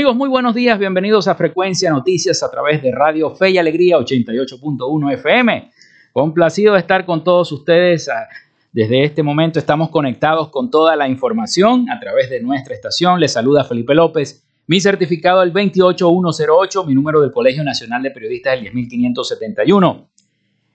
Amigos, muy buenos días, bienvenidos a Frecuencia Noticias a través de Radio Fe y Alegría 88.1 FM. Complacido de estar con todos ustedes. Ah, desde este momento estamos conectados con toda la información a través de nuestra estación. Les saluda Felipe López. Mi certificado el 28108, mi número del Colegio Nacional de Periodistas el 10571.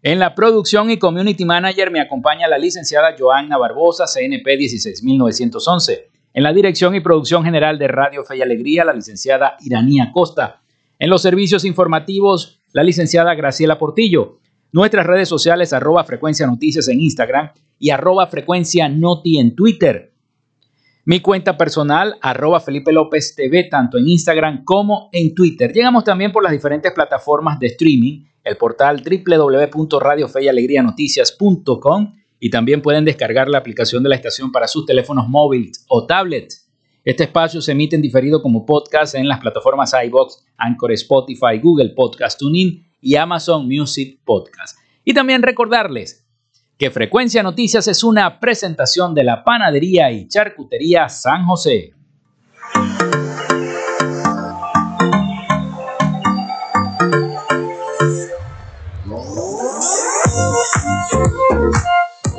En la producción y community manager me acompaña la licenciada Joanna Barbosa, CNP 16911. En la dirección y producción general de Radio Fe y Alegría, la licenciada Iranía Costa. En los servicios informativos, la licenciada Graciela Portillo. Nuestras redes sociales, arroba frecuencia noticias en Instagram y arroba frecuencia noti en Twitter. Mi cuenta personal, arroba Felipe López TV, tanto en Instagram como en Twitter. Llegamos también por las diferentes plataformas de streaming, el portal www.radiofeyalegrianoticias.com y también pueden descargar la aplicación de la estación para sus teléfonos móviles o tablets. Este espacio se emite en diferido como podcast en las plataformas iBox, Anchor, Spotify, Google Podcast Tuning y Amazon Music Podcast. Y también recordarles que Frecuencia Noticias es una presentación de la Panadería y Charcutería San José.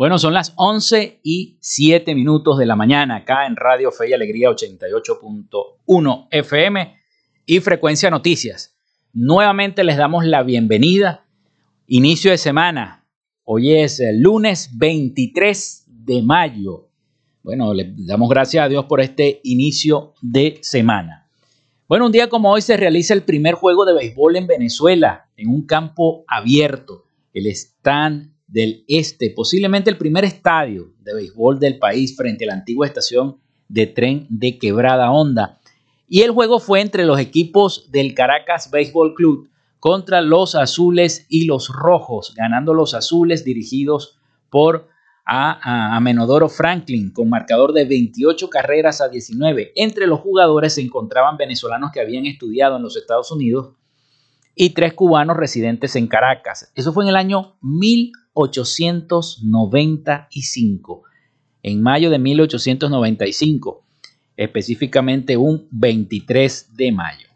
Bueno, son las 11 y 7 minutos de la mañana acá en Radio Fe y Alegría 88.1 FM y Frecuencia Noticias. Nuevamente les damos la bienvenida. Inicio de semana. Hoy es lunes 23 de mayo. Bueno, le damos gracias a Dios por este inicio de semana. Bueno, un día como hoy se realiza el primer juego de béisbol en Venezuela, en un campo abierto, el Stand del Este, posiblemente el primer estadio de béisbol del país frente a la antigua estación de tren de Quebrada Honda. Y el juego fue entre los equipos del Caracas Baseball Club contra los azules y los rojos, ganando los azules dirigidos por a, a, Menodoro Franklin con marcador de 28 carreras a 19. Entre los jugadores se encontraban venezolanos que habían estudiado en los Estados Unidos y tres cubanos residentes en Caracas. Eso fue en el año 1895, en mayo de 1895, específicamente un 23 de mayo.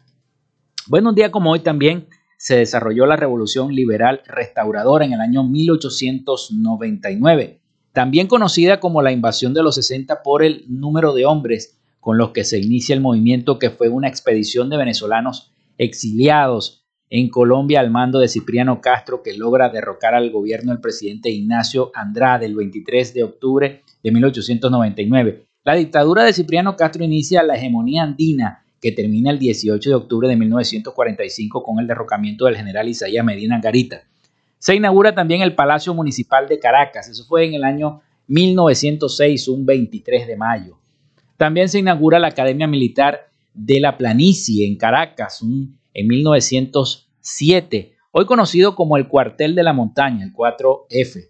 Bueno, un día como hoy también se desarrolló la Revolución Liberal Restauradora en el año 1899 también conocida como la invasión de los 60 por el número de hombres con los que se inicia el movimiento que fue una expedición de venezolanos exiliados en Colombia al mando de Cipriano Castro que logra derrocar al gobierno del presidente Ignacio Andrade el 23 de octubre de 1899. La dictadura de Cipriano Castro inicia la hegemonía andina que termina el 18 de octubre de 1945 con el derrocamiento del general Isaías Medina Garita. Se inaugura también el Palacio Municipal de Caracas, eso fue en el año 1906, un 23 de mayo. También se inaugura la Academia Militar de la Planicie en Caracas en 1907, hoy conocido como el Cuartel de la Montaña, el 4F.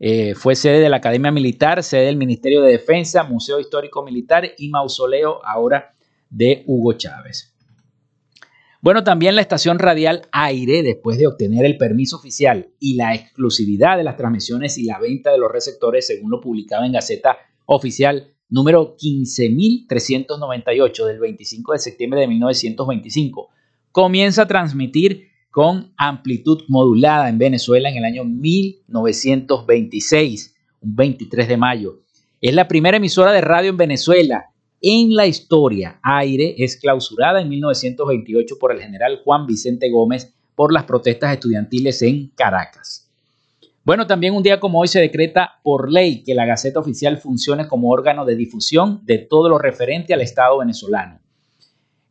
Eh, fue sede de la Academia Militar, sede del Ministerio de Defensa, Museo Histórico Militar y mausoleo ahora de Hugo Chávez. Bueno, también la estación radial Aire, después de obtener el permiso oficial y la exclusividad de las transmisiones y la venta de los receptores, según lo publicaba en Gaceta Oficial número 15.398 del 25 de septiembre de 1925, comienza a transmitir con amplitud modulada en Venezuela en el año 1926, un 23 de mayo. Es la primera emisora de radio en Venezuela en la historia. Aire es clausurada en 1928 por el general Juan Vicente Gómez por las protestas estudiantiles en Caracas. Bueno, también un día como hoy se decreta por ley que la Gaceta Oficial funcione como órgano de difusión de todo lo referente al Estado venezolano.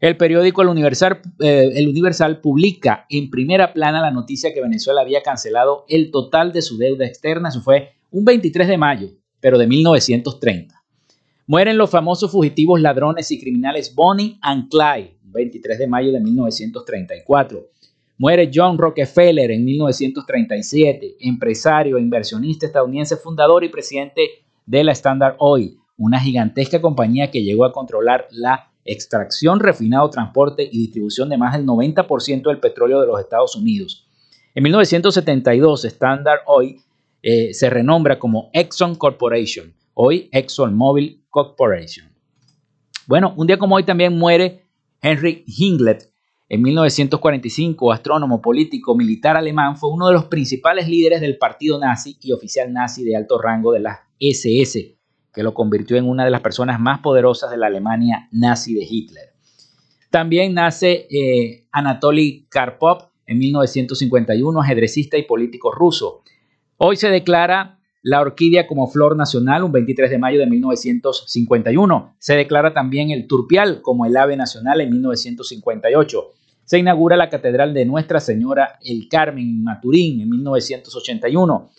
El periódico El Universal, eh, el Universal publica en primera plana la noticia que Venezuela había cancelado el total de su deuda externa. Eso fue un 23 de mayo, pero de 1930. Mueren los famosos fugitivos ladrones y criminales Bonnie and Clyde, 23 de mayo de 1934. Muere John Rockefeller en 1937, empresario e inversionista estadounidense, fundador y presidente de la Standard Oil, una gigantesca compañía que llegó a controlar la extracción, refinado, transporte y distribución de más del 90% del petróleo de los Estados Unidos. En 1972, Standard Oil eh, se renombra como Exxon Corporation, hoy ExxonMobil Corporation. Bueno, un día como hoy también muere Henry Hinglet. En 1945, astrónomo, político, militar alemán, fue uno de los principales líderes del partido nazi y oficial nazi de alto rango de la SS, que lo convirtió en una de las personas más poderosas de la Alemania nazi de Hitler. También nace eh, Anatoly Karpov en 1951, ajedrecista y político ruso. Hoy se declara la orquídea como flor nacional un 23 de mayo de 1951. Se declara también el turpial como el ave nacional en 1958. Se inaugura la Catedral de Nuestra Señora el Carmen Maturín en 1981.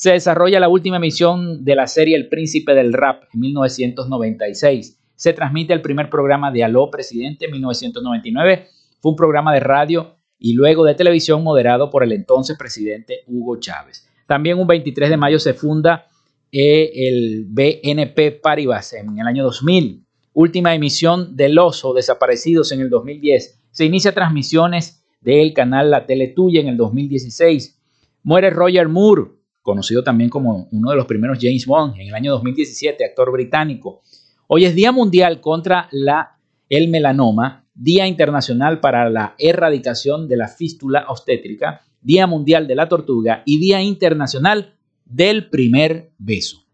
Se desarrolla la última emisión de la serie El Príncipe del Rap en 1996. Se transmite el primer programa de Aló Presidente en 1999. Fue un programa de radio y luego de televisión moderado por el entonces presidente Hugo Chávez. También un 23 de mayo se funda eh, el BNP Paribas en el año 2000. Última emisión del Oso, Desaparecidos en el 2010. Se inicia transmisiones del canal La Tele Tuya en el 2016. Muere Roger Moore, conocido también como uno de los primeros James Bond en el año 2017, actor británico. Hoy es Día Mundial contra la, el Melanoma, Día Internacional para la Erradicación de la Fístula Obstétrica Día Mundial de la Tortuga y Día Internacional del Primer Beso.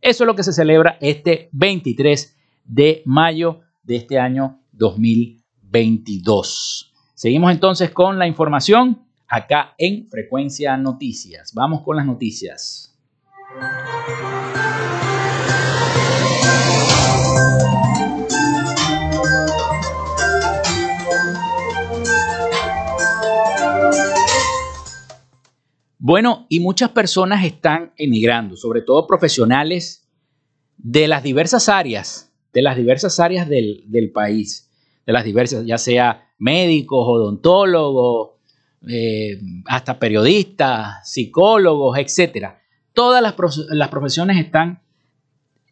Eso es lo que se celebra este 23 de mayo de este año 2022. Seguimos entonces con la información acá en Frecuencia Noticias. Vamos con las noticias. Bueno, y muchas personas están emigrando, sobre todo profesionales de las diversas áreas, de las diversas áreas del, país, de las diversas, ya sea médicos, odontólogos, eh, hasta periodistas, psicólogos, etc. todas las, profesiones están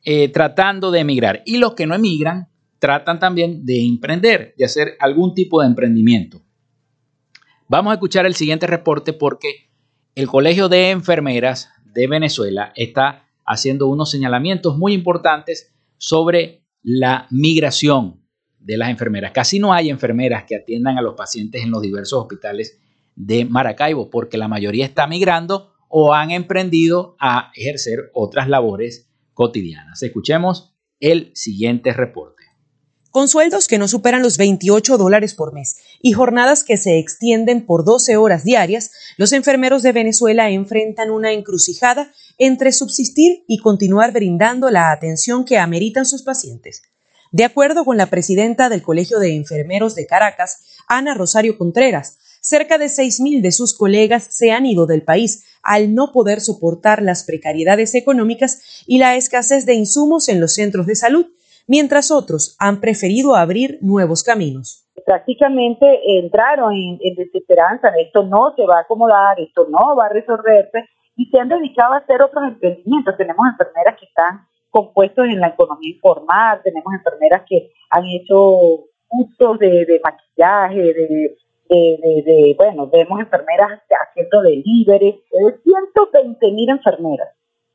eh, tratando de emigrar y los que no emigran tratan también de emprender, de hacer algún tipo de emprendimiento. Vamos a escuchar el siguiente reporte porque el Colegio de Enfermeras de Venezuela está haciendo unos señalamientos muy importantes sobre la migración de las enfermeras. Casi no hay enfermeras que atiendan a los pacientes en los diversos hospitales de Maracaibo porque la mayoría está migrando o han emprendido a ejercer otras labores cotidianas. Escuchemos el siguiente reporte. Con sueldos que no superan los 28 dólares por mes y jornadas que se extienden por 12 horas diarias, los enfermeros de Venezuela enfrentan una encrucijada entre subsistir y continuar brindando la atención que ameritan sus pacientes. De acuerdo con la presidenta del Colegio de Enfermeros de Caracas, Ana Rosario Contreras, cerca de 6.000 de sus colegas se han ido del país al no poder soportar las precariedades económicas y la escasez de insumos en los centros de salud, mientras otros han preferido abrir nuevos caminos. Prácticamente entraron en, desesperanza, esto no se va a acomodar, esto no va a resolverse, y se han dedicado a hacer otros emprendimientos. Tenemos enfermeras que están compuestos en la economía informal, tenemos enfermeras que han hecho uso de maquillaje, de de, bueno, vemos enfermeras haciendo delivery, de 120 mil enfermeras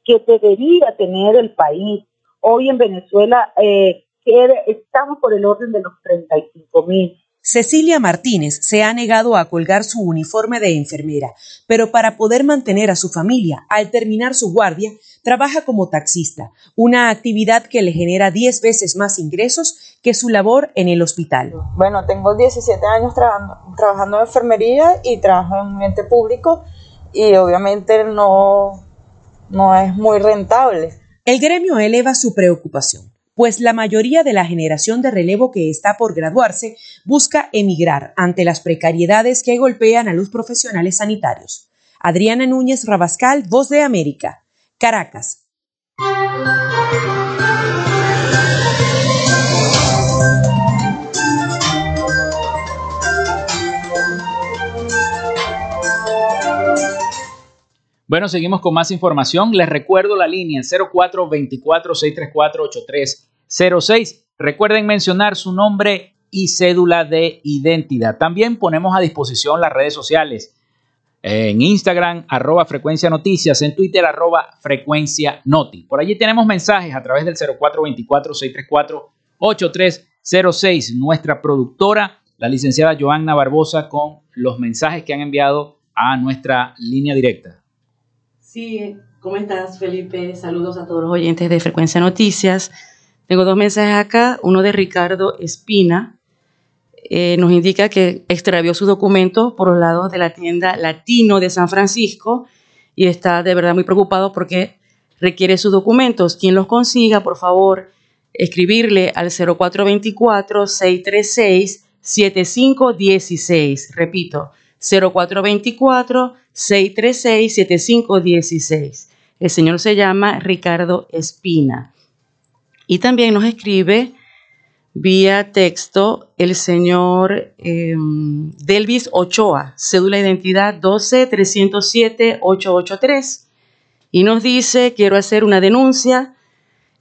que debería tener el país. Hoy en Venezuela eh, estamos por el orden de los 35 mil. Cecilia Martínez se ha negado a colgar su uniforme de enfermera, pero para poder mantener a su familia al terminar su guardia, trabaja como taxista, una actividad que le genera 10 veces más ingresos que su labor en el hospital. Bueno, tengo 17 años trabajando, en enfermería y trabajo en un ente público y obviamente no, no es muy rentable. El gremio eleva su preocupación pues la mayoría de la generación de relevo que está por graduarse busca emigrar ante las precariedades que golpean a los profesionales sanitarios. Adriana Núñez Rabascal, Voz de América, Caracas. Bueno, seguimos con más información. Les recuerdo la línea 0424-634-8306. Recuerden mencionar su nombre y cédula de identidad. También ponemos a disposición las redes sociales. En Instagram, arroba frecuencia noticias, en Twitter, arroba frecuencia noti. Por allí tenemos mensajes a través del 0424-634-8306. Nuestra productora, la licenciada Joanna Barbosa, con los mensajes que han enviado a nuestra línea directa. Sí, ¿cómo estás, Felipe? Saludos a todos los oyentes de Frecuencia Noticias. Tengo dos mensajes acá. Uno de Ricardo Espina. Eh, nos indica que extravió sus documentos por los lados de la tienda Latino de San Francisco y está de verdad muy preocupado porque requiere sus documentos. Quien los consiga, por favor, escribirle al 0424-636-7516. Repito, 0424-636-7516. El señor se llama Ricardo Espina. Y también nos escribe vía texto el señor em, Delvis Ochoa, cédula de identidad 12-307-883. Y nos dice, quiero hacer una denuncia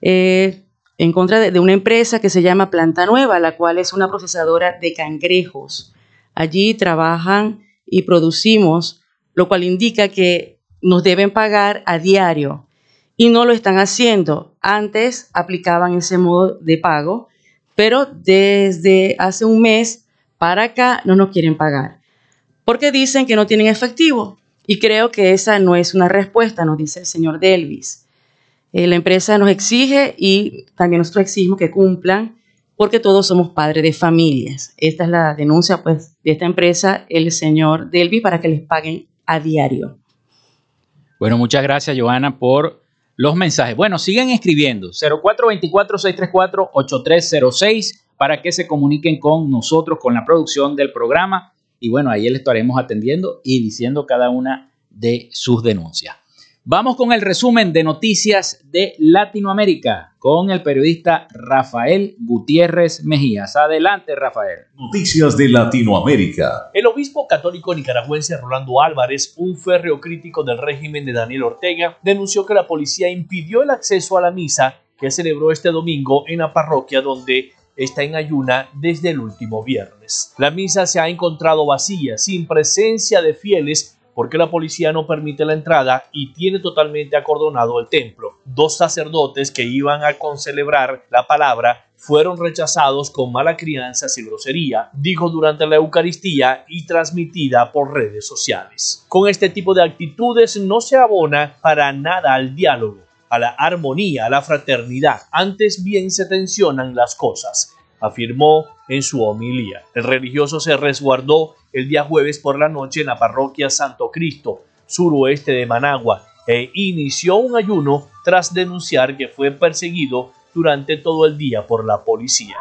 eh, en contra de, de, una empresa que se llama Planta Nueva, la cual es una procesadora de cangrejos. Allí trabajan y producimos, lo cual indica que nos deben pagar a diario y no lo están haciendo. Antes aplicaban ese modo de pago, pero desde hace un mes para acá no nos quieren pagar porque dicen que no tienen efectivo. Y creo que esa no es una respuesta, nos dice el señor Delvis. Eh, la empresa nos exige y también nosotros exigimos que cumplan porque todos somos padres de familias. Esta es la denuncia pues, de esta empresa, el señor Delvi, para que les paguen a diario. Bueno, muchas gracias, Joana, por los mensajes. Bueno, siguen escribiendo 0424-634-8306 para que se comuniquen con nosotros, con la producción del programa. Y bueno, ahí les estaremos atendiendo y diciendo cada una de sus denuncias. Vamos con el resumen de noticias de Latinoamérica con el periodista Rafael Gutiérrez Mejías. Adelante, Rafael. Noticias de Latinoamérica. El obispo católico nicaragüense Rolando Álvarez, un férreo crítico del régimen de Daniel Ortega, denunció que la policía impidió el acceso a la misa que celebró este domingo en la parroquia donde está en ayuna desde el último viernes. La misa se ha encontrado vacía, sin presencia de fieles porque la policía no permite la entrada y tiene totalmente acordonado el templo. Dos sacerdotes que iban a concelebrar la palabra fueron rechazados con mala crianza y grosería, dijo durante la Eucaristía y transmitida por redes sociales. Con este tipo de actitudes no se abona para nada al diálogo, a la armonía, a la fraternidad, antes bien se tensionan las cosas afirmó en su homilía. El religioso se resguardó el día jueves por la noche en la parroquia Santo Cristo, suroeste de Managua, e inició un ayuno tras denunciar que fue perseguido durante todo el día por la policía.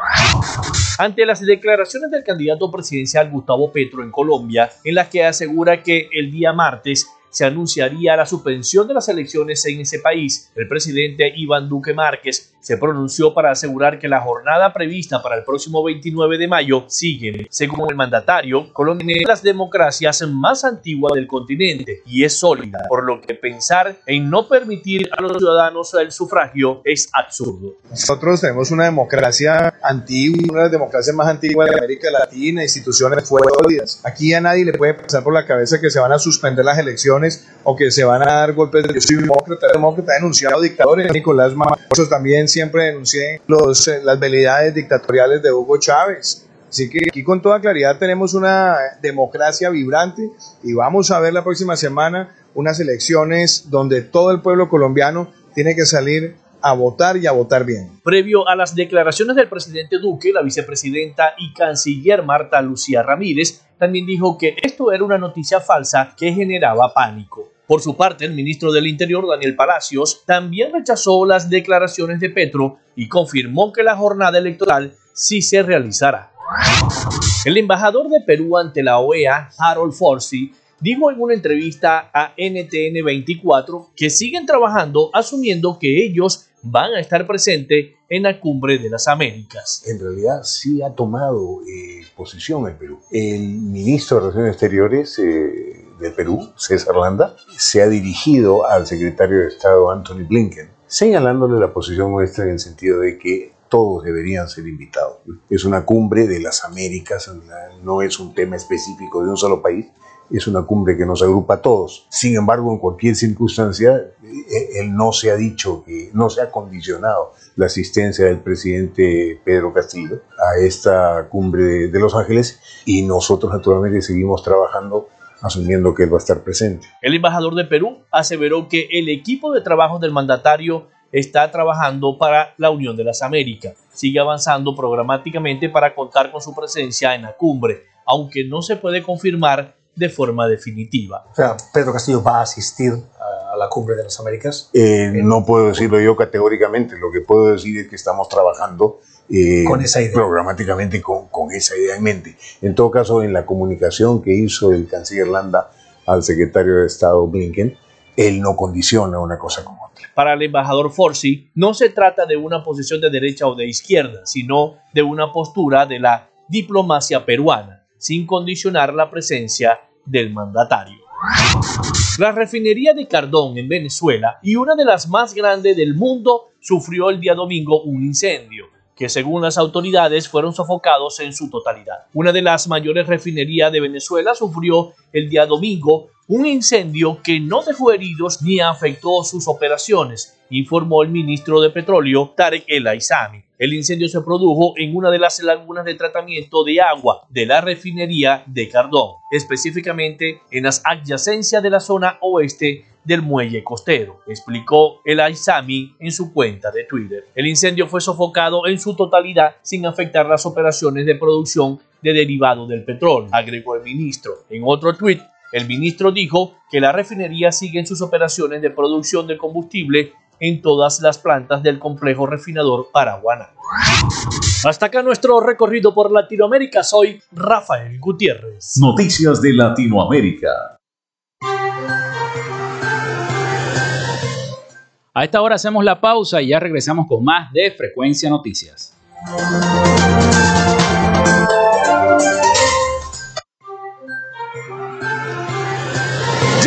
Ante las declaraciones del candidato presidencial Gustavo Petro en Colombia, en las que asegura que el día martes se anunciaría la suspensión de las elecciones en ese país. El presidente Iván Duque Márquez se pronunció para asegurar que la jornada prevista para el próximo 29 de mayo sigue. Según el mandatario, Colombia es las democracias más antiguas del continente y es sólida, por lo que pensar en no permitir a los ciudadanos el sufragio es absurdo. Nosotros tenemos una democracia antigua, una de las democracias más antiguas de América Latina, instituciones sólidas. Aquí a nadie le puede pasar por la cabeza que se van a suspender las elecciones o que se van a dar golpes de yo soy demócrata, demócrata, denunciado dictadores. Nicolás Maduro también siempre denuncié los, eh, las velidades dictatoriales de Hugo Chávez. Así que aquí con toda claridad tenemos una democracia vibrante y vamos a ver la próxima semana unas elecciones donde todo el pueblo colombiano tiene que salir a votar y a votar bien. Previo a las declaraciones del presidente Duque, la vicepresidenta y canciller Marta Lucía Ramírez también dijo que esto era una noticia falsa que generaba pánico. Por su parte, el ministro del Interior, Daniel Palacios, también rechazó las declaraciones de Petro y confirmó que la jornada electoral sí se realizará. El embajador de Perú ante la OEA, Harold Forsey, dijo en una entrevista a NTN 24 que siguen trabajando asumiendo que ellos van a estar presentes en la cumbre de las Américas. En realidad sí ha tomado eh, posición el Perú. El ministro de Relaciones Exteriores eh, de Perú, César Landa, se ha dirigido al secretario de Estado Anthony Blinken, señalándole la posición nuestra en el sentido de que todos deberían ser invitados. Es una cumbre de las Américas, no es un tema específico de un solo país, es una cumbre que nos agrupa a todos. Sin embargo, en cualquier circunstancia, eh, él no se ha dicho, que no se ha condicionado la asistencia del presidente Pedro Castillo a esta cumbre de Los Ángeles y nosotros naturalmente seguimos trabajando asumiendo que él va a estar presente. El embajador de Perú aseveró que el equipo de trabajo del mandatario está trabajando para la Unión de las Américas. Sigue avanzando programáticamente para contar con su presencia en la cumbre, aunque no se puede confirmar de forma definitiva. O sea, Pedro Castillo va a asistir a la cumbre de las Américas. Eh, no puedo decirlo yo categóricamente, lo que puedo decir es que estamos trabajando eh, con esa idea. programáticamente con, con, esa idea en mente. En todo caso, en la comunicación que hizo el canciller Landa al secretario de Estado Blinken, él no condiciona una cosa como otra. Para el embajador Forsi, no se trata de una posición de derecha o de izquierda, sino de una postura de la diplomacia peruana, sin condicionar la presencia del mandatario. La refinería de Cardón en Venezuela y una de las más grandes del mundo sufrió el día domingo un incendio que según las autoridades fueron sofocados en su totalidad. Una de las mayores refinerías de Venezuela sufrió el día domingo un incendio que no dejó heridos ni afectó sus operaciones, informó el ministro de Petróleo Tarek El Aizami. El incendio se produjo en una de las lagunas de tratamiento de agua de la refinería de Cardón, específicamente en las adyacencias de la zona oeste del muelle costero, explicó el Aizami en su cuenta de Twitter. El incendio fue sofocado en su totalidad sin afectar las operaciones de producción de derivados del petróleo, agregó el ministro. En otro tuit, el ministro dijo que la refinería sigue en sus operaciones de producción de combustible en todas las plantas del complejo refinador Paraguana. Hasta acá nuestro recorrido por Latinoamérica. Soy Rafael Gutiérrez. Noticias de Latinoamérica. A esta hora hacemos la pausa y ya regresamos con más de Frecuencia Noticias.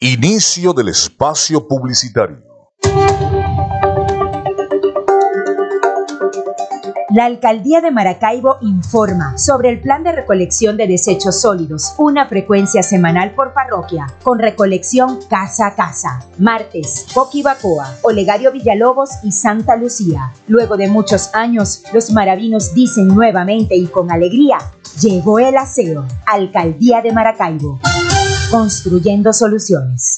Inicio del espacio publicitario. La Alcaldía de Maracaibo informa sobre el plan de recolección de desechos sólidos, una frecuencia semanal por parroquia, con recolección casa a casa. Martes, Coquibacoa, Olegario Villalobos y Santa Lucía. Luego de muchos años, los maravinos dicen nuevamente y con alegría, llegó el aseo. Alcaldía de Maracaibo. Construyendo soluciones.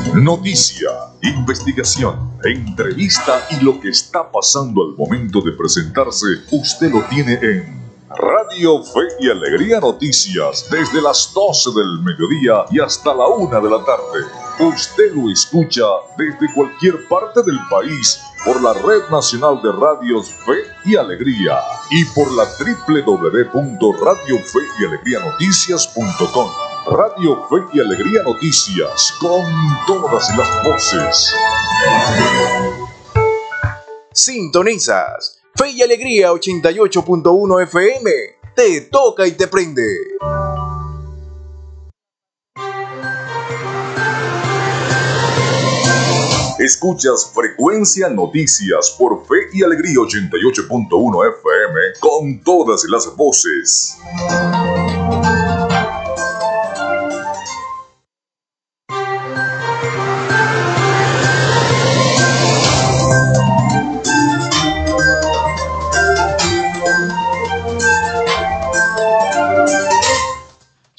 Noticia, investigación, entrevista y lo que está pasando al momento de presentarse, usted lo tiene en Radio Fe y Alegría Noticias desde las 12 del mediodía y hasta la 1 de la tarde. Usted lo escucha desde cualquier parte del país por la Red Nacional de Radios Fe y Alegría y por la www.radiofeyalegrianoticias.com. Radio Fe y Alegría Noticias, con todas las voces. Sintonizas Fe y Alegría 88.1 FM. Te toca y te prende. Escuchas Frecuencia Noticias por Fe y Alegría 88.1 FM con todas las voces.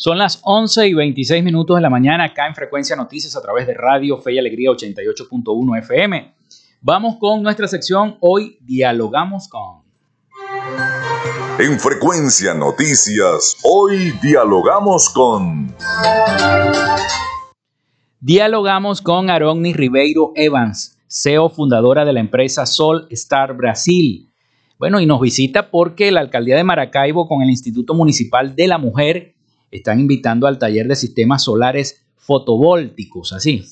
Son las 11 y 26 minutos de la mañana acá en Frecuencia Noticias a través de Radio Fe y Alegría 88.1 FM. Vamos con nuestra sección Hoy Dialogamos con. En Frecuencia Noticias, hoy dialogamos con. Dialogamos con Aroni Ribeiro Evans, CEO fundadora de la empresa Sol Star Brasil. Bueno, y nos visita porque la alcaldía de Maracaibo con el Instituto Municipal de la Mujer están invitando al taller de sistemas solares fotovoltaicos, así,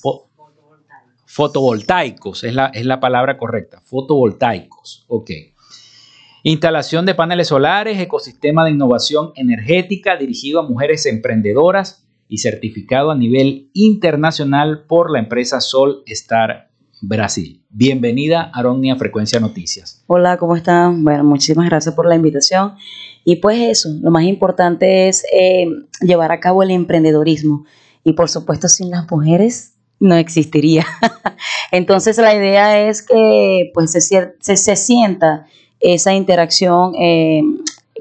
fotovoltaicos, es la, es la palabra correcta, fotovoltaicos, ok. Instalación de paneles solares, ecosistema de innovación energética dirigido a mujeres emprendedoras y certificado a nivel internacional por la empresa Sol Star Brasil. Bienvenida, Aronia Frecuencia Noticias. Hola, ¿cómo están? Bueno, muchísimas gracias por la invitación. Y pues eso, lo más importante es eh, llevar a cabo el emprendedorismo. Y por supuesto, sin las mujeres no existiría. Entonces la idea es que pues se, se, se sienta esa interacción eh,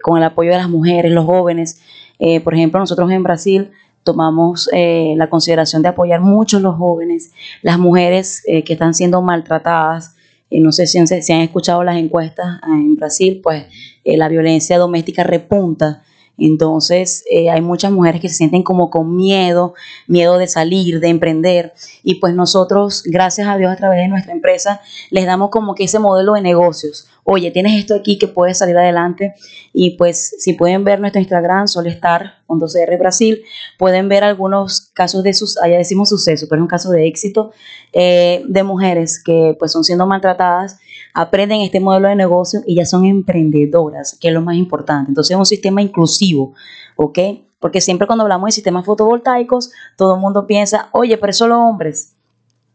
con el apoyo de las mujeres, los jóvenes. Eh, por ejemplo, nosotros en Brasil tomamos eh, la consideración de apoyar mucho los jóvenes, las mujeres eh, que están siendo maltratadas. Eh, no sé si, si, han escuchado las encuestas en Brasil, pues la violencia doméstica repunta. Entonces hay muchas mujeres que se sienten como con miedo, miedo de salir, de emprender. Y pues nosotros, gracias a Dios, a través de nuestra empresa, les damos como que ese modelo de negocios oye, tienes esto aquí que puedes salir adelante. Y pues si pueden ver nuestro Instagram, Solestar, con 12R Brasil, pueden ver algunos casos de sus, allá decimos suceso, pero es un caso de éxito eh, de mujeres que pues son siendo maltratadas, aprenden este modelo de negocio y ya son emprendedoras, que es lo más importante. Entonces es un sistema inclusivo, ¿ok? Porque siempre cuando hablamos de sistemas fotovoltaicos, todo el mundo piensa, oye, pero solo hombres.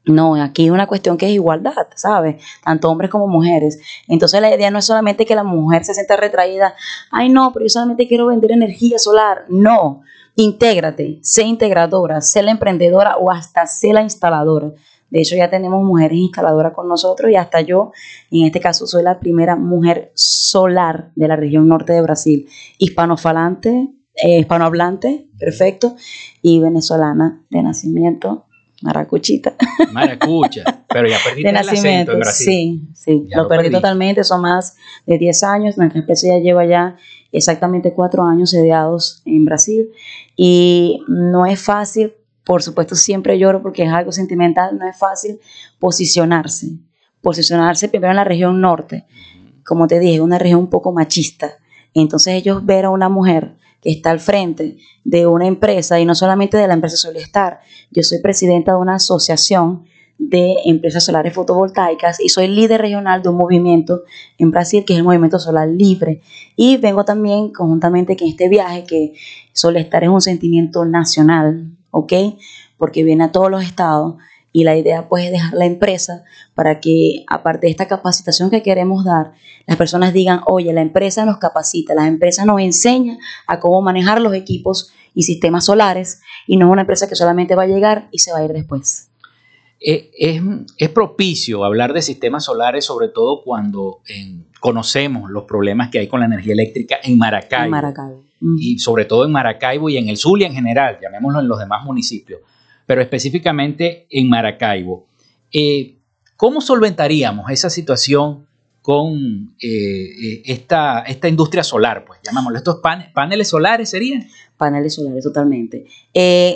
No, aquí es una cuestión que es igualdad, ¿sabes? Tanto hombres como mujeres. Entonces la idea no es solamente que la mujer se sienta retraída, ay no, pero yo solamente quiero vender energía solar. No, intégrate, sé integradora, sé la emprendedora o hasta sé la instaladora. De hecho, ya tenemos mujeres instaladoras con nosotros y hasta yo, en este caso, soy la primera mujer solar de la región norte de Brasil, hispanofalante, eh, hispanohablante, perfecto, y venezolana de nacimiento, Maracuchita. Maracucha, pero ya perdí de nacimiento. en Brasil. Sí, sí, lo, perdí, totalmente, son más de 10 años, nuestra especie ya lleva ya exactamente 4 años sediados en Brasil y no es fácil, por supuesto siempre lloro porque es algo sentimental, no es fácil posicionarse, posicionarse primero en la región norte, como te dije, una región un poco machista, entonces ellos ver a una mujer que está al frente de una empresa y no solamente de la empresa Solestar. Yo soy presidenta de una asociación de empresas solares fotovoltaicas y soy líder regional de un movimiento en Brasil que es el Movimiento Solar Libre. Y vengo también conjuntamente que este viaje que Solestar es un sentimiento nacional, ¿ok? Porque viene a todos los estados y la idea pues es dejar la empresa para que aparte de esta capacitación que queremos dar, las personas digan, oye, la empresa nos capacita, la empresa nos enseña a cómo manejar los equipos y sistemas solares y no es una empresa que solamente va a llegar y se va a ir después. Eh, es, propicio hablar de sistemas solares, sobre todo cuando conocemos los problemas que hay con la energía eléctrica en Maracaibo. En Maracaibo. Y sobre todo en Maracaibo y en el Zulia en general, llamémoslo en los demás municipios pero específicamente en Maracaibo. Eh, ¿Cómo solventaríamos esa situación con eh, eh, esta, esta industria solar? Pues llamámoslo, estos paneles solares serían. Paneles solares, totalmente.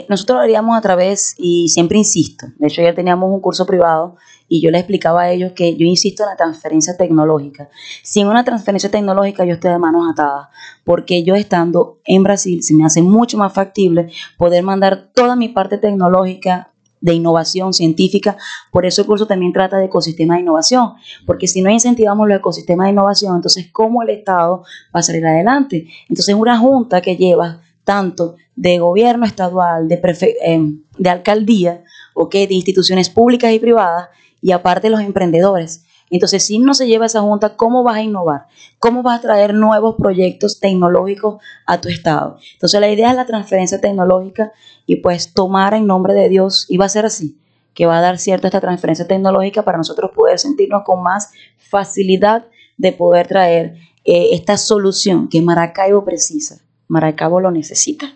nosotros lo haríamos a través, y siempre insisto, de hecho ya teníamos un curso privado y yo les explicaba a ellos que yo insisto en la transferencia tecnológica. Sin una transferencia tecnológica yo estoy de manos atadas, porque yo estando en Brasil se me hace mucho más factible poder mandar toda mi parte tecnológica de innovación científica. Por eso el curso también trata de ecosistema de innovación, porque si no incentivamos los ecosistemas de innovación, entonces ¿cómo el Estado va a salir adelante? Entonces una junta que lleva tanto de gobierno estadual, de, eh, de alcaldía, ¿okay? de instituciones públicas y privadas, y aparte los emprendedores. Entonces, si no se lleva esa junta, ¿cómo vas a innovar? ¿Cómo vas a traer nuevos proyectos tecnológicos a tu estado? Entonces, la idea es la transferencia tecnológica y pues tomar en nombre de Dios, y va a ser así, que va a dar cierta esta transferencia tecnológica para nosotros poder sentirnos con más facilidad de poder traer eh, esta solución que Maracaibo precisa. Maracaibo lo necesita.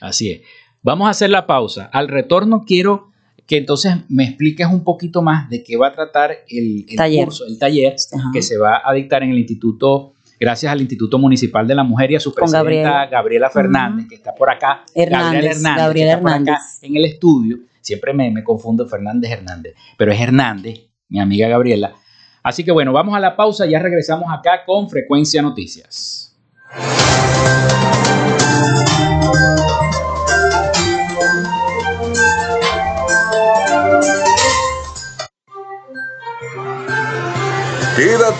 Así es. Vamos a hacer la pausa. Al retorno quiero que entonces me expliques un poquito más de qué va a tratar el, taller. curso, el taller que se va a dictar en el Instituto, gracias al Instituto Municipal de la Mujer y a su presidenta Gabriela, Fernández, que está por acá, Hernández, Gabriela Hernández, en el estudio. Siempre me, me confundo Fernández Hernández, pero es Hernández, mi amiga Gabriela. Así que bueno, vamos a la pausa, ya regresamos acá con Frecuencia Noticias.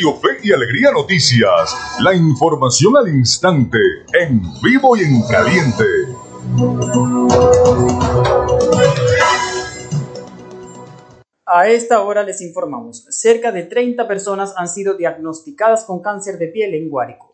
Fe y Alegría Noticias. La información al instante, en vivo y en caliente. A esta hora les informamos, cerca de 30 personas han sido diagnosticadas con cáncer de piel en Guárico.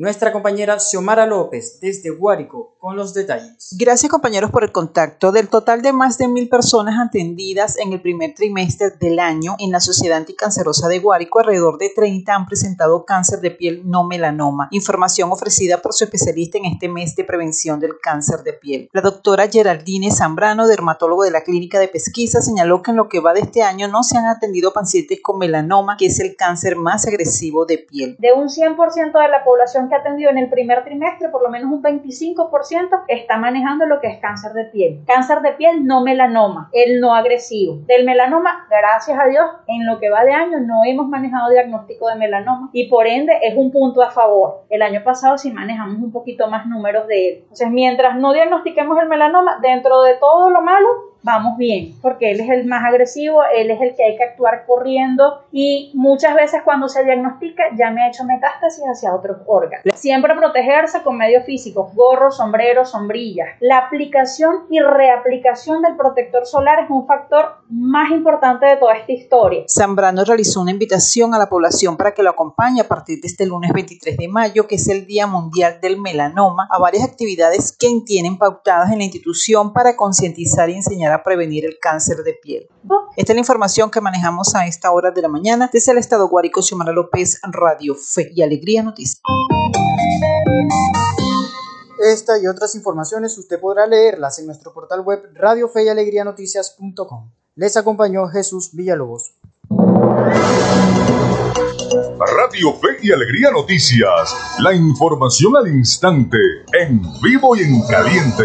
Nuestra compañera Xiomara López desde Guárico con los detalles. Gracias compañeros por el contacto. Del total de más de mil personas atendidas en el primer trimestre del año en la Sociedad Anticancerosa de Guárico, alrededor de 30 han presentado cáncer de piel no melanoma. Información ofrecida por su especialista en este mes de prevención del cáncer de piel. La doctora Geraldine Zambrano, dermatólogo de la Clínica de Pesquisa, señaló que en lo que va de este año no se han atendido pacientes con melanoma, que es el cáncer más agresivo de piel. De un 100% de la población que ha atendido en el primer trimestre, por lo menos un 25% está manejando lo que es cáncer de piel. Cáncer de piel no melanoma, el no agresivo. Del melanoma, gracias a Dios, en lo que va de año no hemos manejado diagnóstico de melanoma y por ende es un punto a favor. El año pasado sí manejamos un poquito más números de él. Entonces, mientras no diagnostiquemos el melanoma, dentro de todo lo malo, vamos bien, porque él es el más agresivo, él es el que hay que actuar corriendo y muchas veces cuando se diagnostica ya me ha hecho metástasis hacia otros órganos. Siempre protegerse con medios físicos, gorro, sombrero, sombrilla. La aplicación y reaplicación del protector solar es un factor más importante de toda esta historia. Zambrano realizó una invitación a la población para que lo acompañe a partir de este lunes 23 de mayo, que es el Día Mundial del Melanoma, a varias actividades que tienen pautadas en la institución para concientizar y enseñar a prevenir el cáncer de piel. Esta es la información que manejamos a esta hora de la mañana desde el Estado Guárico, Xiomara López, Radio Fe y Alegría Noticias. Esta y otras informaciones usted podrá leerlas en nuestro portal web radiofeyalegrianoticias.com. Les acompañó Jesús Villalobos. Radio Fe y Alegría Noticias. La información al instante, en vivo y en caliente.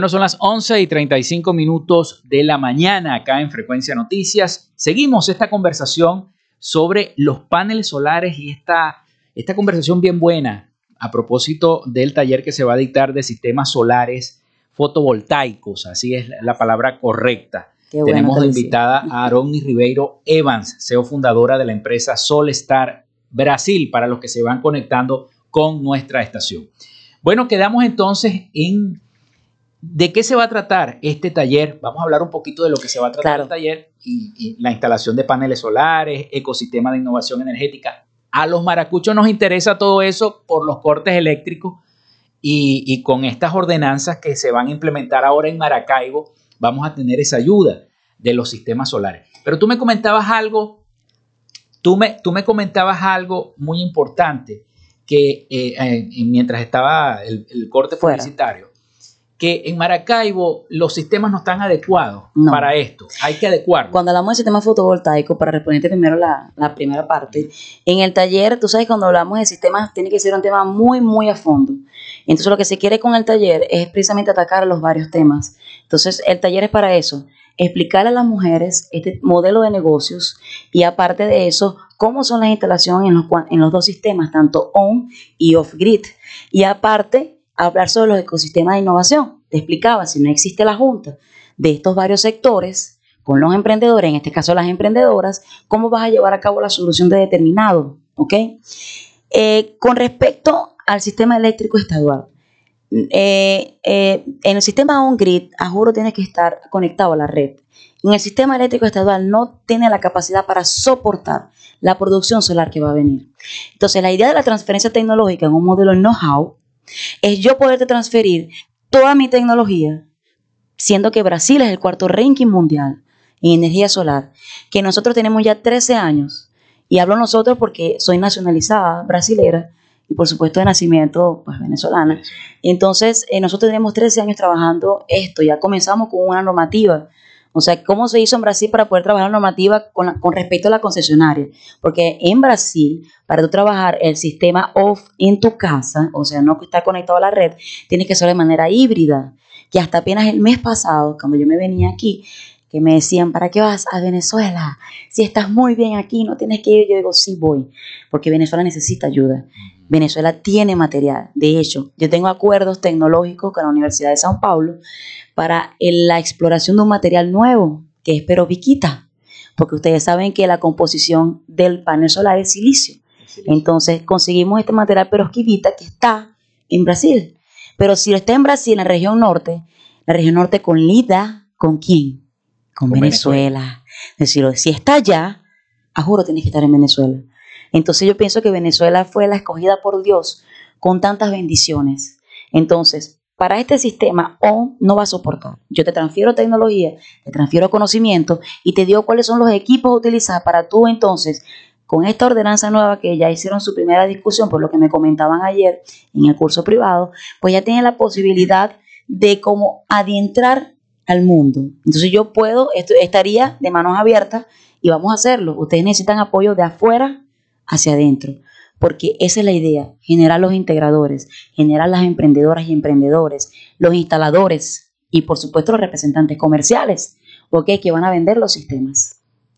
Bueno, son las 11 y 35 minutos de la mañana acá en Frecuencia Noticias. Seguimos esta conversación sobre los paneles solares y esta, esta conversación bien buena a propósito del taller que se va a dictar de sistemas solares fotovoltaicos, así es la palabra correcta. Tenemos de invitada a Aroni Ribeiro Evans, CEO fundadora de la empresa Solstar Brasil, para los que se van conectando con nuestra estación. Bueno, quedamos entonces en ¿De qué se va a tratar este taller? Vamos a hablar un poquito de lo que se va a tratar el taller y, la instalación de paneles solares, ecosistema de innovación energética. A los maracuchos nos interesa todo eso por los cortes eléctricos y, y, con estas ordenanzas que se van a implementar ahora en Maracaibo, vamos a tener esa ayuda de los sistemas solares. Pero tú me comentabas algo, tú me, tú me comentabas algo muy importante que eh, eh, mientras estaba el, corte publicitario que en Maracaibo los sistemas no están adecuados para esto. Hay que adecuarlo. Cuando hablamos de sistema fotovoltaico, para responderte primero la, la, primera parte, en el taller, tú sabes, cuando hablamos de sistemas, tiene que ser un tema muy, muy a fondo. Entonces, lo que se quiere con el taller es precisamente atacar los varios temas. Entonces, el taller es para eso, explicar a las mujeres este modelo de negocios y aparte de eso, cómo son las instalaciones en los, en los dos sistemas, tanto on y off grid. Y aparte, hablar sobre los ecosistemas de innovación. Te explicaba, si no existe la junta de estos varios sectores, con los emprendedores, en este caso las emprendedoras, cómo vas a llevar a cabo la solución de determinado, ¿ok? Eh, con respecto al sistema eléctrico estadual, eh, eh, en el sistema on-grid, a juro, tiene que estar conectado a la red. En el sistema eléctrico estadual no tiene la capacidad para soportar la producción solar que va a venir. Entonces, la idea de la transferencia tecnológica en un modelo know-how es yo poderte transferir toda mi tecnología, siendo que Brasil es el cuarto ranking mundial en energía solar, que nosotros tenemos ya 13 años, y hablo nosotros porque soy nacionalizada brasilera y por supuesto de nacimiento pues, venezolana. Entonces, eh, nosotros tenemos 13 años trabajando esto, ya comenzamos con una normativa O sea, ¿cómo se hizo en Brasil para poder trabajar la normativa con, la- con respecto a la concesionaria? Porque en Brasil, para tú trabajar el sistema off en tu casa, o sea, no está conectado a la red, tienes que hacerlo de manera híbrida. Que hasta apenas el mes pasado, cuando yo me venía aquí, que me decían, ¿para qué vas a Venezuela? Si estás muy bien aquí, no tienes que ir. Yo digo, sí voy, porque Venezuela necesita ayuda. Venezuela tiene material. De hecho, yo tengo acuerdos tecnológicos con la Universidad de Sao Paulo para el- la exploración de un material nuevo, que es peroviquita, porque ustedes saben que la composición del panel solar es silicio. Entonces conseguimos este material perovskita que está en Brasil. Pero si está en Brasil, en la región norte, la región norte con LIDA, ¿con quién? Con, Con Venezuela. Es decir, si está allá, a juro tienes que estar en Venezuela. Entonces yo pienso que Venezuela fue la escogida por Dios con tantas bendiciones. Entonces, para este sistema, ON no va a soportar. Yo te transfiero tecnología, te transfiero conocimiento y te digo cuáles son los equipos a utilizar para tú entonces, con esta ordenanza nueva que ya hicieron su primera discusión, por lo que me comentaban ayer en el curso privado, pues ya tienen la posibilidad de como adentrar al mundo. Entonces yo puedo, esto, estaría de manos abiertas y vamos a hacerlo. Ustedes necesitan apoyo de afuera hacia adentro, porque esa es la idea, generar los integradores, generar las emprendedoras y emprendedores, los instaladores y por supuesto los representantes comerciales, ¿ok? Que van a vender los sistemas.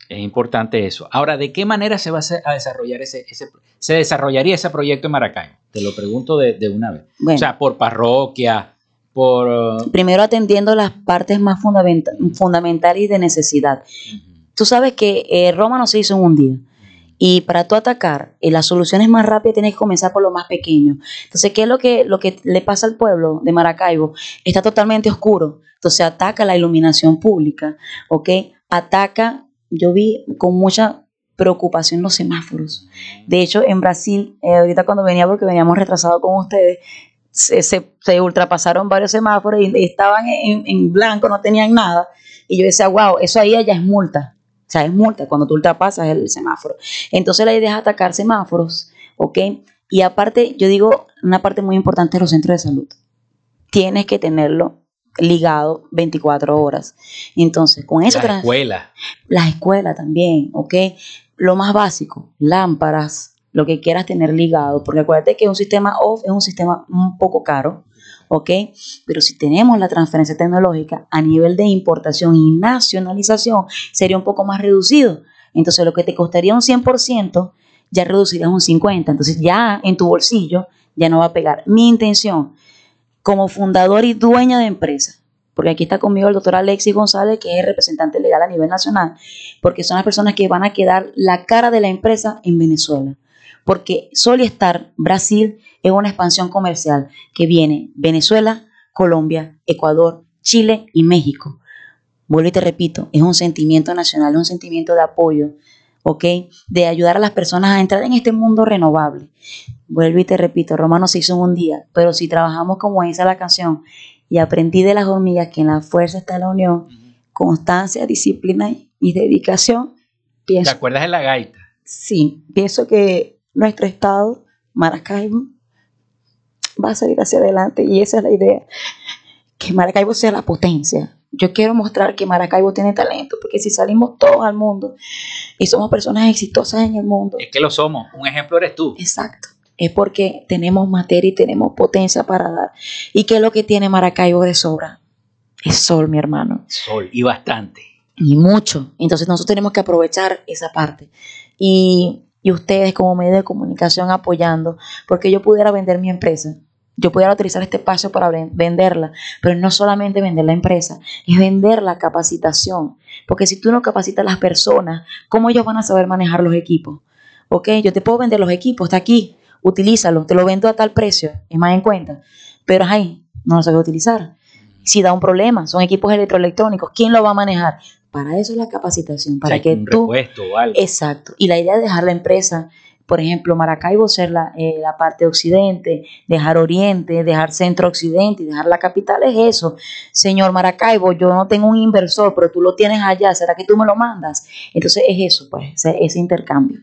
Es importante eso. Ahora, ¿de qué manera se va a, desarrollar ese, ese- se desarrollaría ese proyecto en Maracaibo? Te lo pregunto de, de una vez. Bueno. O sea, por parroquia, por uh, Primero atendiendo las partes más fundamenta- fundamentales y de necesidad. Tú sabes que eh, Roma no se hizo en un día. Y para tú atacar, eh, las soluciones más rápidas tienes que comenzar por lo más pequeño. Entonces, ¿qué es lo que, lo que le pasa al pueblo de Maracaibo? Está totalmente oscuro. Entonces, ataca la iluminación pública, ¿ok? Ataca, yo vi con mucha preocupación los semáforos. De hecho, en Brasil, eh, ahorita cuando venía, porque veníamos retrasados con ustedes, se, se, ultrapasaron varios semáforos y, y estaban en, en blanco, no tenían nada. Y yo decía, wow, eso ahí ya es multa. O sea, es multa cuando tú ultrapasas el semáforo. Entonces la idea es atacar semáforos, ¿ok? Y aparte, yo digo, una parte muy importante de los centros de salud. Tienes que tenerlo ligado 24 horas. Entonces, con eso... las escuelas. las escuelas también, ¿ok? Lo más básico, lámparas, lo que quieras tener ligado, porque acuérdate que un sistema off es un sistema un poco caro, ¿ok? Pero si tenemos la transferencia tecnológica a nivel de importación y nacionalización, sería un poco más reducido. Entonces, lo que te costaría un 100%, ya reducirías un 50%. Entonces, ya en tu bolsillo, ya no va a pegar. Mi intención, como fundador y dueña de empresa, porque aquí está conmigo el doctor Alexis González, que es representante legal a nivel nacional, porque son las personas que van a quedar la cara de la empresa en Venezuela. Porque Solistar Brasil es una expansión comercial que viene Venezuela, Colombia, Ecuador, Chile y México. Vuelvo y te repito, es un sentimiento nacional, es un sentimiento de apoyo, ¿ok? De ayudar a las personas a entrar en este mundo renovable. Vuelvo y te repito, Roma no se hizo en un día, pero si trabajamos como dice la canción, y aprendí de las hormigas que en la fuerza está la unión, constancia, disciplina y dedicación, ¿Te pienso, acuerdas de la gaita? sí, pienso que nuestro estado, Maracaibo, va a salir hacia adelante y esa es la idea, que Maracaibo sea la potencia. Yo quiero mostrar que Maracaibo tiene talento, porque si salimos todos al mundo y somos personas exitosas en el mundo, Es que lo somos. Un ejemplo eres tú. Exacto. es porque tenemos materia y tenemos potencia para dar. ¿Y qué es lo que tiene Maracaibo de sobra? Es sol, mi hermano. Sol. Y bastante. Y mucho. Entonces nosotros tenemos que aprovechar esa parte. Y, y ustedes como medio de comunicación apoyando, porque yo pudiera vender mi empresa. Yo pudiera utilizar este espacio para ven- venderla, pero no solamente vender la empresa, es vender la capacitación. Porque si tú no capacitas a las personas, ¿cómo ellos van a saber manejar los equipos? Ok, yo te puedo vender los equipos, está aquí, utilízalo, te lo vendo a tal precio, es más en cuenta. Pero ay, no lo sabes utilizar. Si da un problema, son equipos electroelectrónicos, ¿quién lo va a manejar? Para eso es la capacitación, para que un tú... repuesto o algo. Exacto. Y la idea de dejar la empresa, por ejemplo, Maracaibo ser la, eh, la parte occidente, dejar oriente, dejar centro occidente y dejar la capital es eso. Señor Maracaibo, yo no tengo un inversor, pero tú lo tienes allá, ¿será que tú me lo mandas? Entonces es eso, pues, ese, ese intercambio.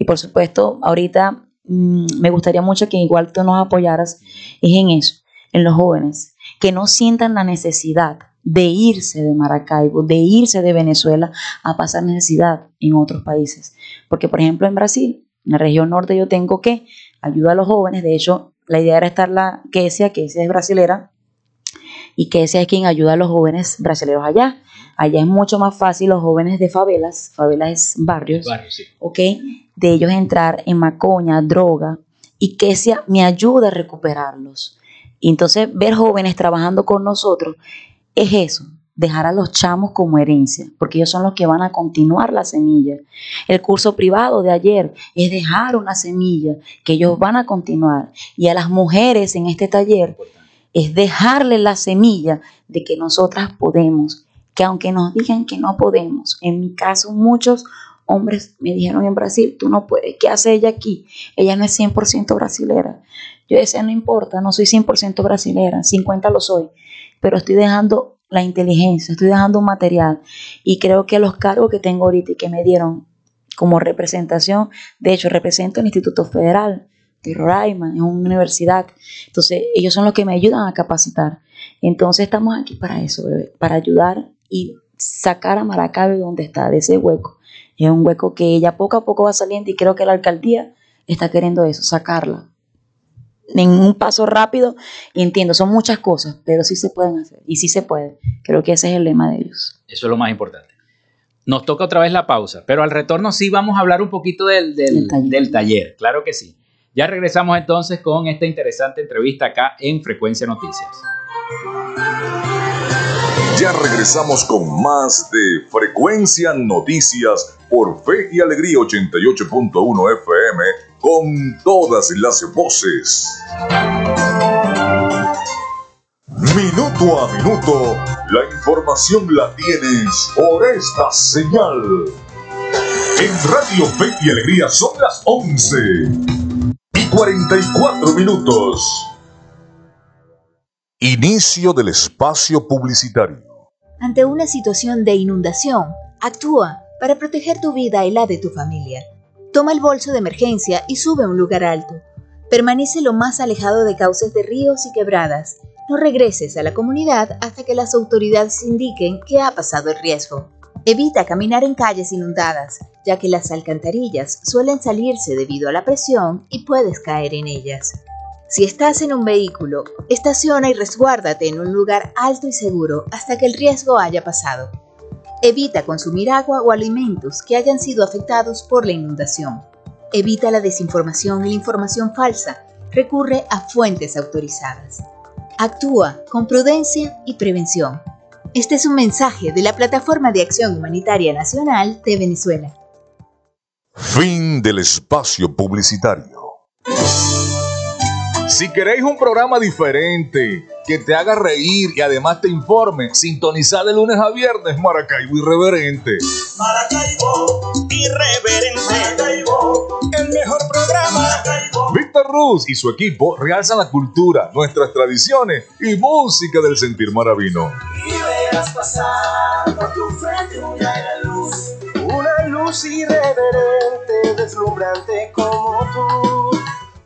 Y por supuesto, ahorita mm, me gustaría mucho que igual tú nos apoyaras, es en eso, en los jóvenes, que no sientan la necesidad de irse de Maracaibo, de irse de Venezuela a pasar necesidad en otros países. Porque, por ejemplo, en Brasil, en la región norte, yo tengo que ayudar a los jóvenes. De hecho, la idea era estar la Kesia, que es brasilera, y Kesia es quien ayuda a los jóvenes brasileños allá. Allá es mucho más fácil los jóvenes de favelas, favelas es barrios, ¿ok? De ellos entrar en macoña, droga, y Kesia me ayuda a recuperarlos. Y entonces ver jóvenes trabajando con nosotros es eso, dejar a los chamos como herencia, porque ellos son los que van a continuar la semilla. El curso privado de ayer es dejar una semilla que ellos van a continuar. Y a las mujeres en este taller es dejarle la semilla de que nosotras podemos, que aunque nos digan que no podemos, en mi caso muchos hombres me dijeron en Brasil, tú no puedes, ¿qué hace ella aquí? Ella no es 100% brasilera. Yo decía, no importa, no soy 100% brasilera, 50 lo soy, pero estoy dejando la inteligencia, estoy dejando un material y creo que los cargos que tengo ahorita y que me dieron como representación, de hecho represento el Instituto Federal de Roraima, en una universidad, entonces ellos son los que me ayudan a capacitar. Entonces estamos aquí para eso, para ayudar y sacar a Maracaibo donde está, de ese hueco. Es un hueco que ella poco a poco va saliendo y creo que la alcaldía está queriendo eso, sacarla en un paso rápido. Y entiendo, son muchas cosas, pero sí se pueden hacer. Y sí se puede. Creo que ese es el lema de ellos. Eso es lo más importante. Nos toca otra vez la pausa, pero al retorno sí vamos a hablar un poquito del, del, taller. del taller. Claro que sí. Ya regresamos entonces con esta interesante entrevista acá en Frecuencia Noticias. Ya regresamos con más de Frecuencia Noticias por Fe y Alegría 88.1 FM con todas las voces. Minuto a minuto, la información la tienes por esta señal. En Radio Fe y Alegría son las 11 y 44 minutos. Inicio del espacio publicitario. Ante una situación de inundación, actúa para proteger tu vida y la de tu familia. Toma el bolso de emergencia y sube a un lugar alto. Permanece lo más alejado de cauces de ríos y quebradas. No regreses a la comunidad hasta que las autoridades indiquen que ha pasado el riesgo. Evita caminar en calles inundadas, ya que las alcantarillas suelen salirse debido a la presión y puedes caer en ellas. Si estás en un vehículo, estaciona y resguárdate en un lugar alto y seguro hasta que el riesgo haya pasado. Evita consumir agua o alimentos que hayan sido afectados por la inundación. Evita la desinformación y la información falsa. Recurre a fuentes autorizadas. Actúa con prudencia y prevención. Este es un mensaje de la Plataforma de Acción Humanitaria Nacional de Venezuela. Fin del espacio publicitario. Si queréis un programa diferente, que te haga reír y además te informe, sintonizad de lunes a viernes Maracaibo Irreverente. Maracaibo Irreverente. Maracaibo, el mejor programa. Maracaibo. Víctor Ruz y su equipo realzan la cultura, nuestras tradiciones y música del sentir maravino. Y verás pasar por tu frente una luz. Una luz irreverente, deslumbrante como tú.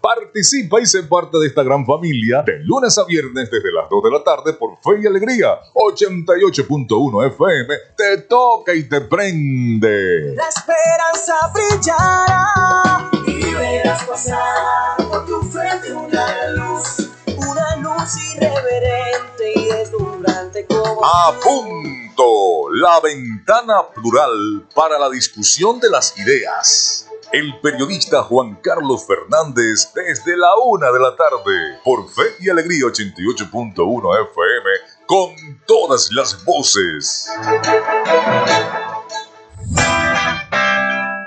Participa y sé parte de esta gran familia de lunes a viernes desde las 2 de la tarde por Fe y Alegría 88.1 FM. Te toca y te prende. La esperanza brillará y verás pasar por tu frente una luz, una luz irreverente y deslumbrante como A punto, la ventana plural para la discusión de las ideas el periodista Juan Carlos Fernández desde la una de la tarde por Fe y Alegría 88.1 FM con todas las voces.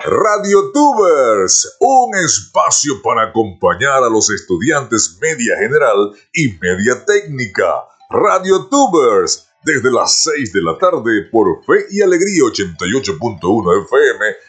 Radio Tubers, un espacio para acompañar a los estudiantes media general y media técnica. Radio Tubers desde las 6 de la tarde por Fe y Alegría 88.1 FM.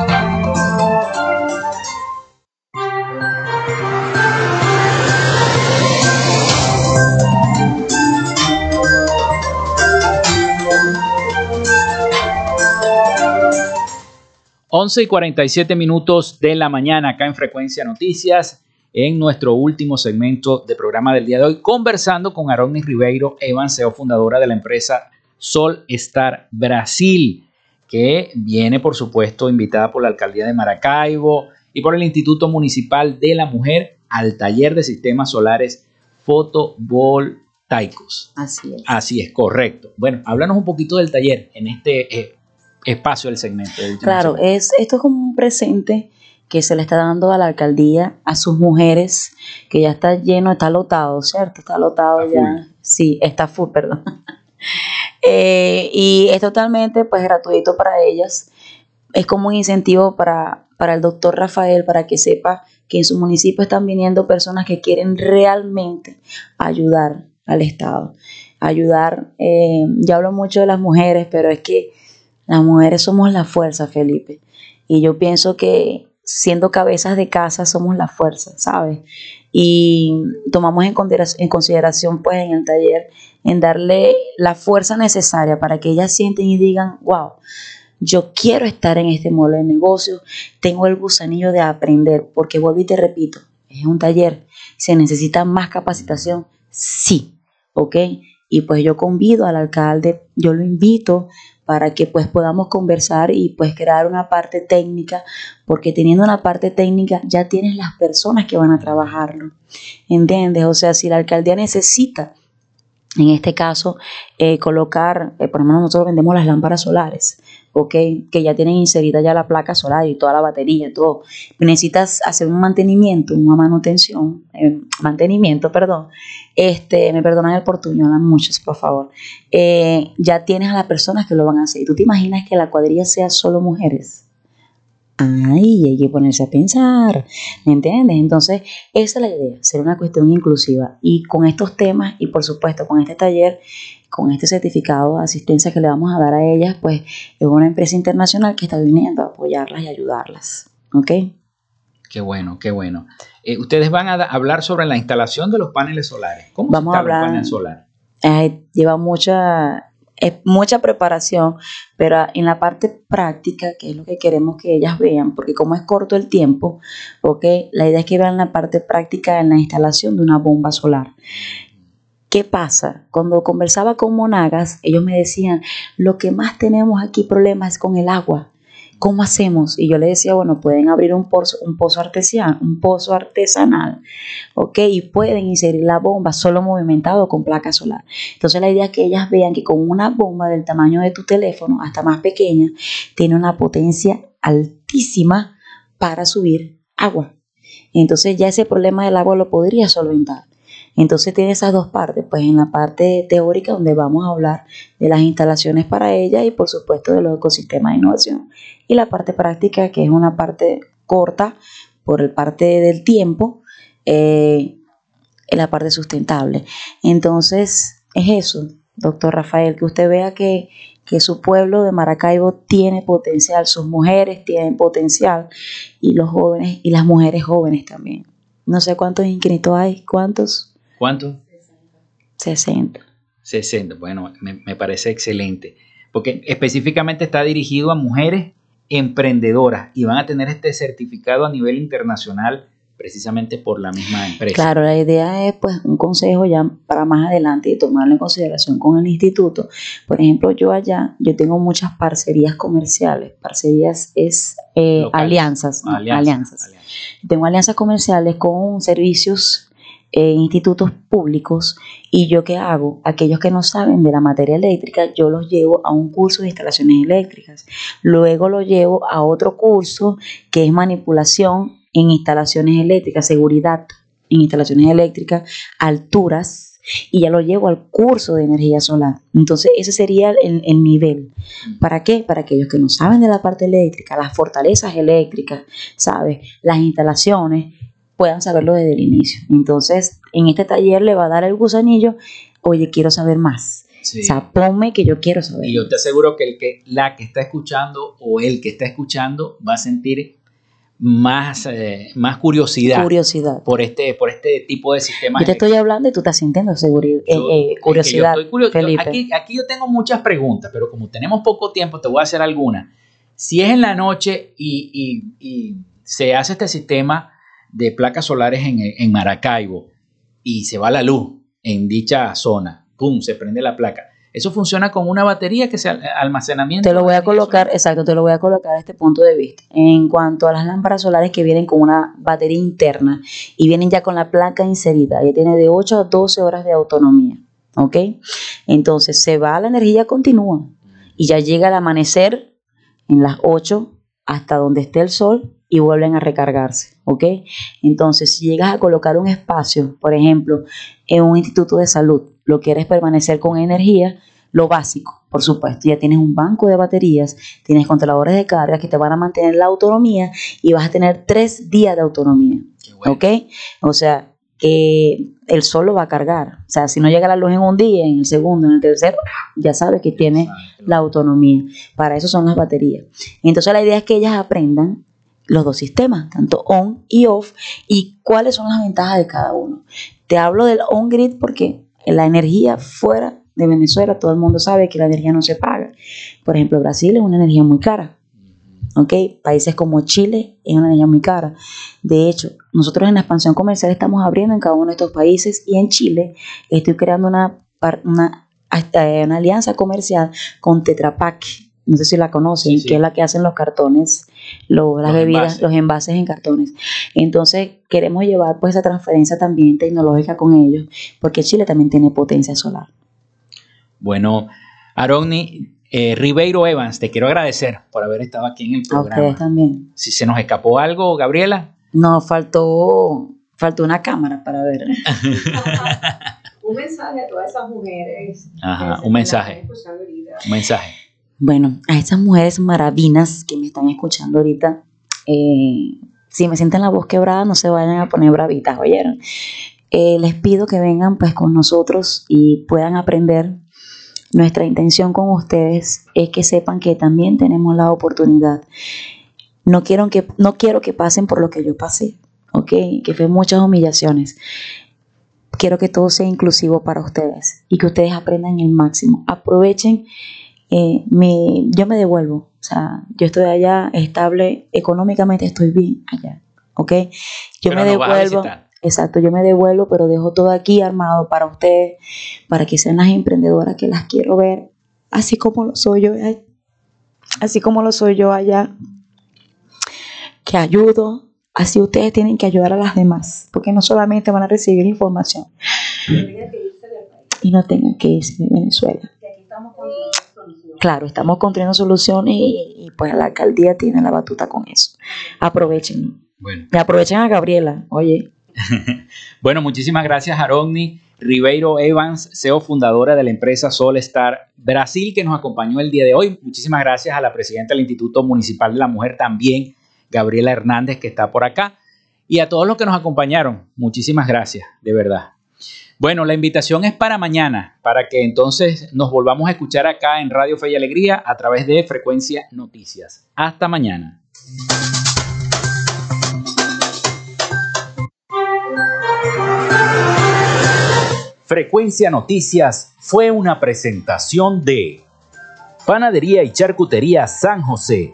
Once y 47 minutos de la mañana acá en Frecuencia Noticias en nuestro último segmento de programa del día de hoy, conversando con Aronis Ribeiro Evan, CEO fundadora de la empresa Sol Star Brasil, que viene, por supuesto, invitada por la alcaldía de Maracaibo y por el Instituto Municipal de la Mujer al taller de sistemas solares fotovoltaicos. Así es. Así es, correcto. Bueno, háblanos un poquito del taller en este eh, espacio del segmento. Del claro, es, esto es como un presente que se le está dando a la alcaldía, a sus mujeres, que ya está lleno, está lotado, ¿cierto? Está lotado ya. Sí, está full, perdón. Eh, y es totalmente pues gratuito para ellas. Es como un incentivo para, para el doctor Rafael, para que sepa que en su municipio están viniendo personas que quieren realmente ayudar al Estado. Ayudar, eh, ya hablo mucho de las mujeres, pero es que las mujeres somos la fuerza, Felipe. Y yo pienso que siendo cabezas de casa somos la fuerza, ¿sabes? Y tomamos en consideración, en consideración, pues, en el taller, en darle la fuerza necesaria para que ellas sienten y digan, wow, yo quiero estar en este modelo de negocio, tengo el gusanillo de aprender, porque vuelvo y te repito, es un taller, se necesita más capacitación, sí, ¿ok? Y pues yo convido al alcalde, yo lo invito para que pues podamos conversar y pues crear una parte técnica, porque teniendo una parte técnica ya tienes las personas que van a trabajarlo, ¿entiendes? O sea, si la alcaldía necesita, en este caso, eh, colocar, eh, por lo menos nosotros vendemos las lámparas solares, ¿ok? Que ya tienen inserida ya la placa solar y toda la batería todo. Necesitas hacer un mantenimiento, una manutención, eh, mantenimiento, perdón, este, me perdonan el portuñol, muchos, por favor, eh, ya tienes a las personas que lo van a hacer. ¿Tú te imaginas que la cuadrilla sea solo mujeres? Ay, hay que ponerse a pensar, ¿me entiendes? Entonces, esa es la idea, ser una cuestión inclusiva. Y con estos temas y por supuesto con este taller, con este certificado de asistencia que le vamos a dar a ellas, pues es una empresa internacional que está viniendo a apoyarlas y ayudarlas. ¿Ok? Qué bueno, qué bueno. Eh, ustedes van a hablar sobre la instalación de los paneles solares. ¿Cómo Vamos se a hablar, el panel solar? Eh, lleva mucha, mucha preparación, pero en la parte práctica, que es lo que queremos que ellas vean, porque como es corto el tiempo, okay, la idea es que vean la parte práctica en la instalación de una bomba solar. ¿Qué pasa? Cuando conversaba con Monagas, ellos me decían, lo que más tenemos aquí problemas es con el agua. ¿cómo hacemos? Y yo le decía, bueno, pueden abrir un pozo, un pozo artesanal, un pozo artesanal, ¿ok? Y pueden inserir la bomba solo movimentado con placa solar. Entonces la idea es que ellas vean que con una bomba del tamaño de tu teléfono, hasta más pequeña, tiene una potencia altísima para subir agua. Entonces ya ese problema del agua lo podría solventar. Entonces tiene esas dos partes, pues en la parte teórica donde vamos a hablar de las instalaciones para ella y por supuesto de los ecosistemas de innovación y la parte práctica que es una parte corta por el parte del tiempo, eh, en la parte sustentable. Entonces es eso, doctor Rafael, que usted vea que, que su pueblo de Maracaibo tiene potencial, sus mujeres tienen potencial y los jóvenes y las mujeres jóvenes también. No sé cuántos inscritos hay, ¿cuántos? ¿Cuánto? 60. 60, bueno, me, parece excelente, porque específicamente está dirigido a mujeres emprendedoras y van a tener este certificado a nivel internacional precisamente por la misma empresa. Claro, la idea es pues un consejo ya para más adelante y tomarlo en consideración con el instituto. Por ejemplo, yo allá, yo tengo muchas parcerías comerciales. Parcerías es eh, alianzas, alianzas, alianzas. Tengo alianzas comerciales con servicios en institutos públicos y yo qué hago, aquellos que no saben de la materia eléctrica, yo los llevo a un curso de instalaciones eléctricas, luego los llevo a otro curso que es manipulación en instalaciones eléctricas, seguridad en instalaciones eléctricas, alturas, y ya lo llevo al curso de energía solar. Entonces, ese sería el, el, nivel. ¿Para qué? Para aquellos que no saben de la parte eléctrica, las fortalezas eléctricas, ¿sabes? Las instalaciones, puedan saberlo desde el inicio. Entonces, en este taller le va a dar el gusanillo oye, quiero saber más. Sí. O sea, ponme que yo quiero saber. Y yo te aseguro que, el que la que está escuchando o el que está escuchando va a sentir más, eh, más curiosidad, Curiosidad. por este, por este tipo de sistemas. Yo te estoy hablando y tú estás sintiendo seguridad, eh, eh, Es que curiosidad, yo- Felipe. aquí, aquí yo tengo muchas preguntas, pero como tenemos poco tiempo, te voy a hacer algunas. Si es en la noche y, y- y se hace este sistema de placas solares en, en Maracaibo y se va la luz en dicha zona, ¡pum! Se prende la placa. Eso funciona con una batería que se al- almacenamiento. Te lo voy a colocar, exacto, te lo voy a colocar a este punto de vista. En cuanto a las lámparas solares que vienen con una batería interna y vienen ya con la placa inserida, ya tiene de 8 a 12 horas de autonomía, ¿ok? Entonces se va la energía continua y ya llega el amanecer en las 8 hasta donde esté el sol y vuelven a recargarse, ¿ok? Entonces, si llegas a colocar un espacio, por ejemplo, en un instituto de salud, lo quieres permanecer con energía, lo básico, por supuesto, ya tienes un banco de baterías, tienes controladores de carga que te van a mantener la autonomía y vas a tener tres días de autonomía, ¿ok? O sea, que el sol lo va a cargar. O sea, si no llega la luz en un día, en el segundo, en el tercero, ya sabes que tiene la autonomía. Para eso son las baterías. Entonces la idea es que ellas aprendan los dos sistemas, tanto on y off, y cuáles son las ventajas de cada uno. Te hablo del on-grid porque la energía fuera de Venezuela, todo el mundo sabe que la energía no se paga. Por ejemplo, Brasil es una energía muy cara. ¿ok? Países como Chile es una energía muy cara. De hecho, nosotros en la expansión comercial estamos abriendo en cada uno de estos países y en Chile estoy creando una, una, hasta una alianza comercial con Tetra Pak. No sé si la conocen, que es la que hacen los cartones, lo- las Los bebidas, envases. los envases en cartones. Entonces, queremos llevar pues esa transferencia también tecnológica con ellos, porque Chile también tiene potencia solar. Bueno, Aroni eh, Ribeiro Evans, te quiero agradecer por haber estado aquí en el A programa. ustedes también. Si se nos escapó algo, Gabriela. No, faltó, faltó una cámara para ver. Un mensaje a todas esas mujeres. Ajá, un mensaje. Un mensaje. Bueno, a esas mujeres maravinas que me están escuchando ahorita, eh, si me sienten la voz quebrada, no se vayan a poner bravitas, ¿oyeron? Eh, les pido que vengan pues con nosotros y puedan aprender. Nuestra intención con ustedes es que sepan que también tenemos la oportunidad. No quiero que, no quiero que pasen por lo que yo pasé, ¿ok? Que fue muchas humillaciones. Quiero que todo sea inclusivo para ustedes y que ustedes aprendan el máximo. Aprovechen eh, me- yo me devuelvo. O sea, yo estoy allá estable, económicamente estoy bien allá. ¿Ok? Yo Pero me nos vas a devuelvo. Exacto, yo me devuelvo, pero dejo todo aquí armado para ustedes, para que sean las emprendedoras que las quiero ver, así como lo soy yo, así como lo soy yo allá, que ayudo, así ustedes tienen que ayudar a las demás, porque no solamente van a recibir información y no tengan que irse de Venezuela. Claro, estamos construyendo soluciones y, y, pues la alcaldía tiene la batuta con eso. Aprovechen. Bueno. Y aprovechen a Gabriela, oye. Bueno, muchísimas gracias, Arogni Ribeiro Evans, CEO fundadora de la empresa Solstar Brasil, que nos acompañó el día de hoy. Muchísimas gracias a la presidenta del Instituto Municipal de la Mujer también, Gabriela Hernández, que está por acá. Y a todos los que nos acompañaron, muchísimas gracias, de verdad. Bueno, la invitación es para mañana, para que entonces nos volvamos a escuchar acá en Radio Fe y Alegría a través de Frecuencia Noticias. Hasta mañana. Frecuencia Noticias fue una presentación de Panadería y Charcutería San José.